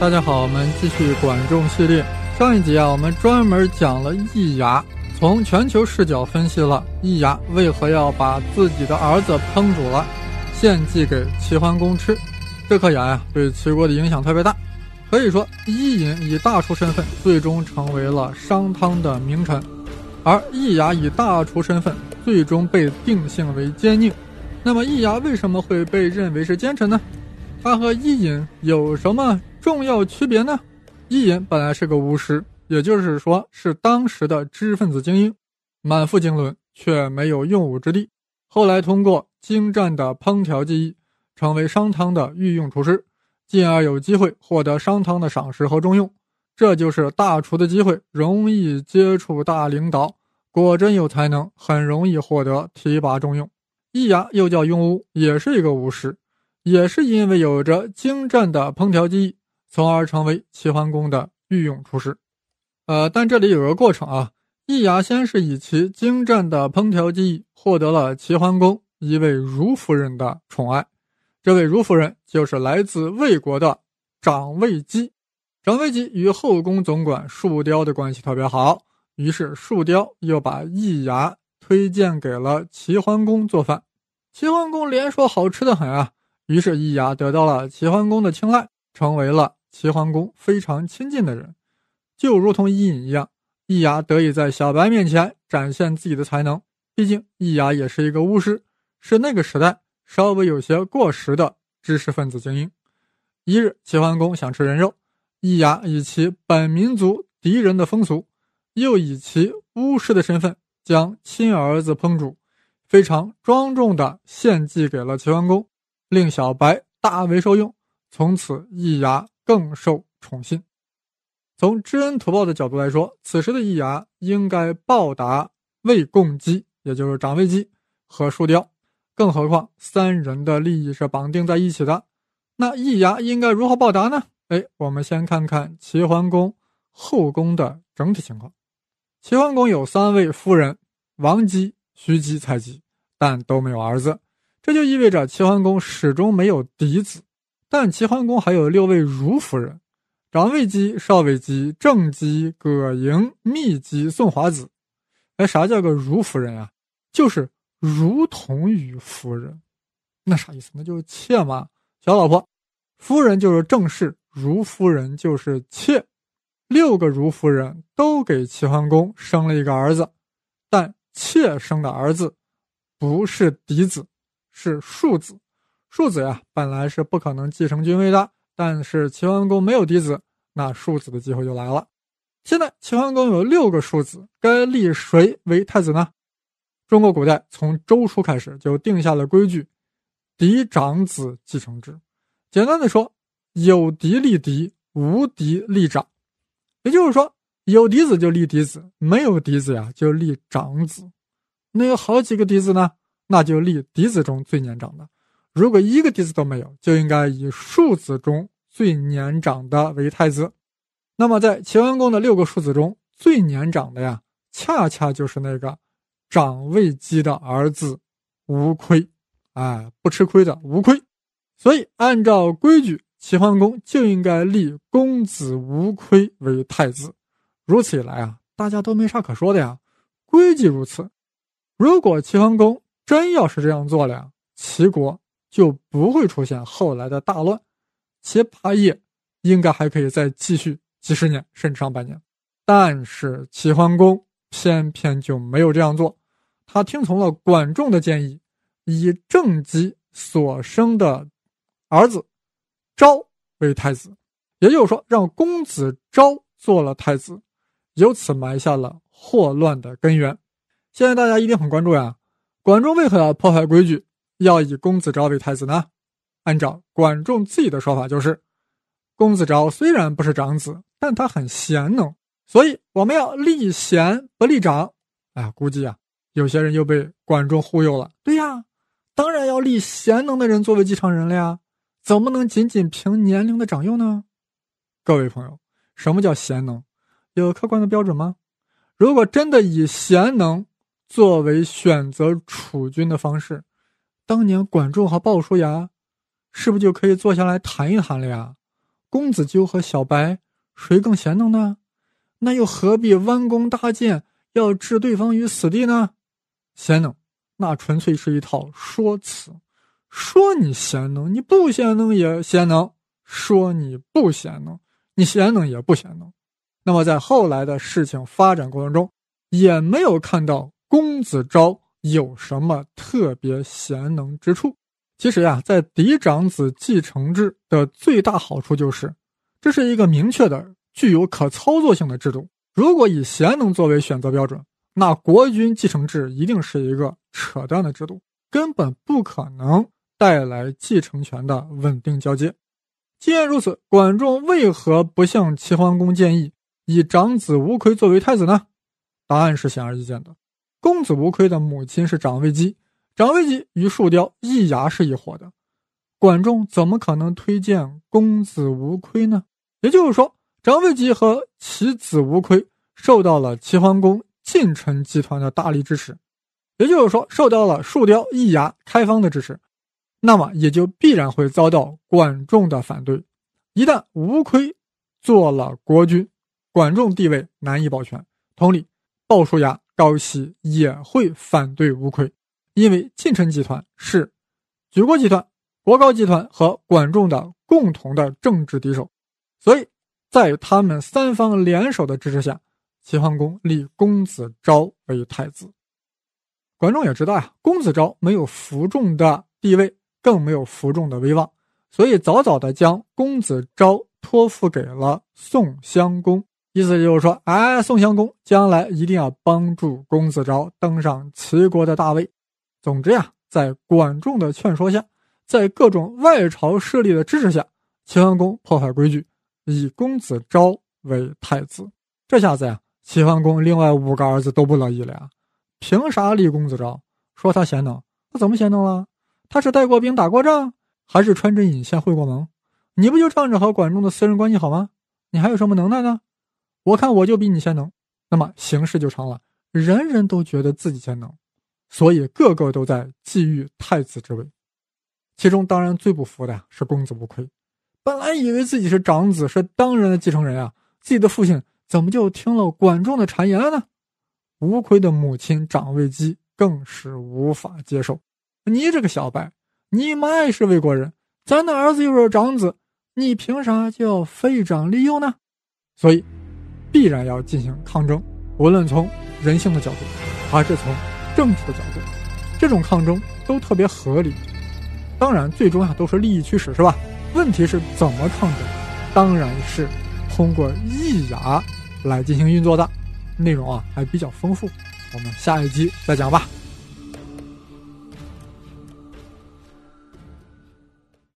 大家好，我们继续管仲系列。上一集啊，我们专门讲了易牙，从全球视角分析了易牙为何要把自己的儿子烹煮了，献祭给齐桓公吃。这颗牙呀，对齐国的影响特别大。可以说，伊尹以大厨身份最终成为了商汤的名臣，而易牙以大厨身份最终被定性为奸佞。那么，易牙为什么会被认为是奸臣呢？他和伊尹有什么？重要区别呢？伊尹本来是个巫师，也就是说是当时的知识分子精英，满腹经纶却没有用武之地。后来通过精湛的烹调技艺，成为商汤的御用厨师，进而有机会获得商汤的赏识和重用。这就是大厨的机会，容易接触大领导，果真有才能，很容易获得提拔重用。易牙又叫庸巫，也是一个巫师，也是因为有着精湛的烹调技艺。从而成为齐桓公的御用厨师，呃，但这里有个过程啊。易牙先是以其精湛的烹调技艺获得了齐桓公一位如夫人的宠爱，这位如夫人就是来自魏国的长卫姬。长卫姬与后宫总管树雕的关系特别好，于是树雕又把易牙推荐给了齐桓公做饭。齐桓公连说好吃的很啊，于是易牙得到了齐桓公的青睐，成为了。齐桓公非常亲近的人，就如同伊尹一样，易牙得以在小白面前展现自己的才能。毕竟易牙也是一个巫师，是那个时代稍微有些过时的知识分子精英。一日，齐桓公想吃人肉，易牙以其本民族敌人的风俗，又以其巫师的身份，将亲儿子烹煮，非常庄重地献祭给了齐桓公，令小白大为受用。从此，易牙。更受宠信。从知恩图报的角度来说，此时的易牙应该报答魏共姬，也就是长魏姬和树雕。更何况三人的利益是绑定在一起的，那易牙应该如何报答呢？哎，我们先看看齐桓公后宫的整体情况。齐桓公有三位夫人：王姬、徐姬、蔡姬，但都没有儿子，这就意味着齐桓公始终没有嫡子。但齐桓公还有六位如夫人：长卫姬、少卫姬、正姬、葛莹、密姬、宋华子。哎，啥叫个如夫人啊？就是如同于夫人，那啥意思？那就是妾嘛，小老婆。夫人就是正室，如夫人就是妾。六个如夫人都给齐桓公生了一个儿子，但妾生的儿子不是嫡子，是庶子。庶子呀，本来是不可能继承君位的，但是齐桓公没有嫡子，那庶子的机会就来了。现在齐桓公有六个庶子，该立谁为太子呢？中国古代从周初开始就定下了规矩，嫡长子继承制。简单的说，有嫡立嫡，无嫡立长。也就是说，有嫡子就立嫡子，没有嫡子呀就立长子。那有好几个嫡子呢，那就立嫡子中最年长的。如果一个嫡子都没有，就应该以庶子中最年长的为太子。那么，在齐桓公的六个庶子中，最年长的呀，恰恰就是那个长卫姬的儿子无亏，哎，不吃亏的无亏。所以，按照规矩，齐桓公就应该立公子无亏为太子。如此一来啊，大家都没啥可说的呀，规矩如此。如果齐桓公真要是这样做了呀，齐国。就不会出现后来的大乱，其霸业应该还可以再继续几十年甚至上百年。但是齐桓公偏偏就没有这样做，他听从了管仲的建议，以正姬所生的儿子昭为太子，也就是说，让公子昭做了太子，由此埋下了祸乱的根源。现在大家一定很关注呀，管仲为何要破坏规矩？要以公子昭为太子呢？按照管仲自己的说法，就是公子昭虽然不是长子，但他很贤能，所以我们要立贤不立长。哎呀，估计啊，有些人又被管仲忽悠了。对呀，当然要立贤能的人作为继承人了呀，怎么能仅仅凭年龄的长幼呢？各位朋友，什么叫贤能？有客观的标准吗？如果真的以贤能作为选择储君的方式，当年管仲和鲍叔牙，是不是就可以坐下来谈一谈了呀？公子纠和小白谁更贤能呢？那又何必弯弓搭箭，要置对方于死地呢？贤能，那纯粹是一套说辞。说你贤能，你不贤能也贤能；说你不贤能，你贤能也不贤能。那么在后来的事情发展过程中，也没有看到公子昭有什么特别贤能之处。其实呀，在嫡长子继承制的最大好处就是，这是一个明确的、具有可操作性的制度。如果以贤能作为选择标准，那国君继承制一定是一个扯淡的制度，根本不可能。带来继承权的稳定交接。既然如此，管仲为何不向齐桓公建议以长子无亏作为太子呢？答案是显而易见的。公子无亏的母亲是长卫姬，长卫姬与树雕、易牙是一伙的，管仲怎么可能推荐公子无亏呢？也就是说，长卫姬和其子无亏受到了齐桓公近臣集团的大力支持，也就是说，受到了树雕、易牙、开方的支持。那么也就必然会遭到管仲的反对。一旦无亏做了国君，管仲地位难以保全。同理，鲍叔牙、高息也会反对吴亏，因为晋臣集团是举国集团、国高集团和管仲的共同的政治敌手，所以在他们三方联手的支持下，齐桓公立公子昭为太子。管仲也知道呀，公子昭没有服众的地位。更没有服众的威望，所以早早的将公子昭托付给了宋襄公，意思就是说，哎，宋襄公将来一定要帮助公子昭登上齐国的大位。总之呀，在管仲的劝说下，在各种外朝势力的支持下，齐桓公破坏规矩，以公子昭为太子。这下子呀，齐桓公另外五个儿子都不乐意了呀，凭啥立公子昭？说他贤能，他怎么贤能了？他是带过兵、打过仗，还是穿针引线、会过盟？你不就仗着和管仲的私人关系好吗？你还有什么能耐呢？我看我就比你先能。那么形势就成了人人都觉得自己先能，所以个个都在觊觎太子之位。其中当然最不服的呀是公子无亏，本来以为自己是长子，是当然的继承人啊，自己的父亲怎么就听了管仲的谗言了呢？无亏的母亲长卫姬更是无法接受。你这个小白，你妈也是魏国人，咱的儿子又是长子，你凭啥就要废长立幼呢？所以，必然要进行抗争，无论从人性的角度，还是从政治的角度，这种抗争都特别合理。当然，最终啊都是利益驱使，是吧？问题是怎么抗争？当然是通过易牙来进行运作的。内容啊还比较丰富，我们下一集再讲吧。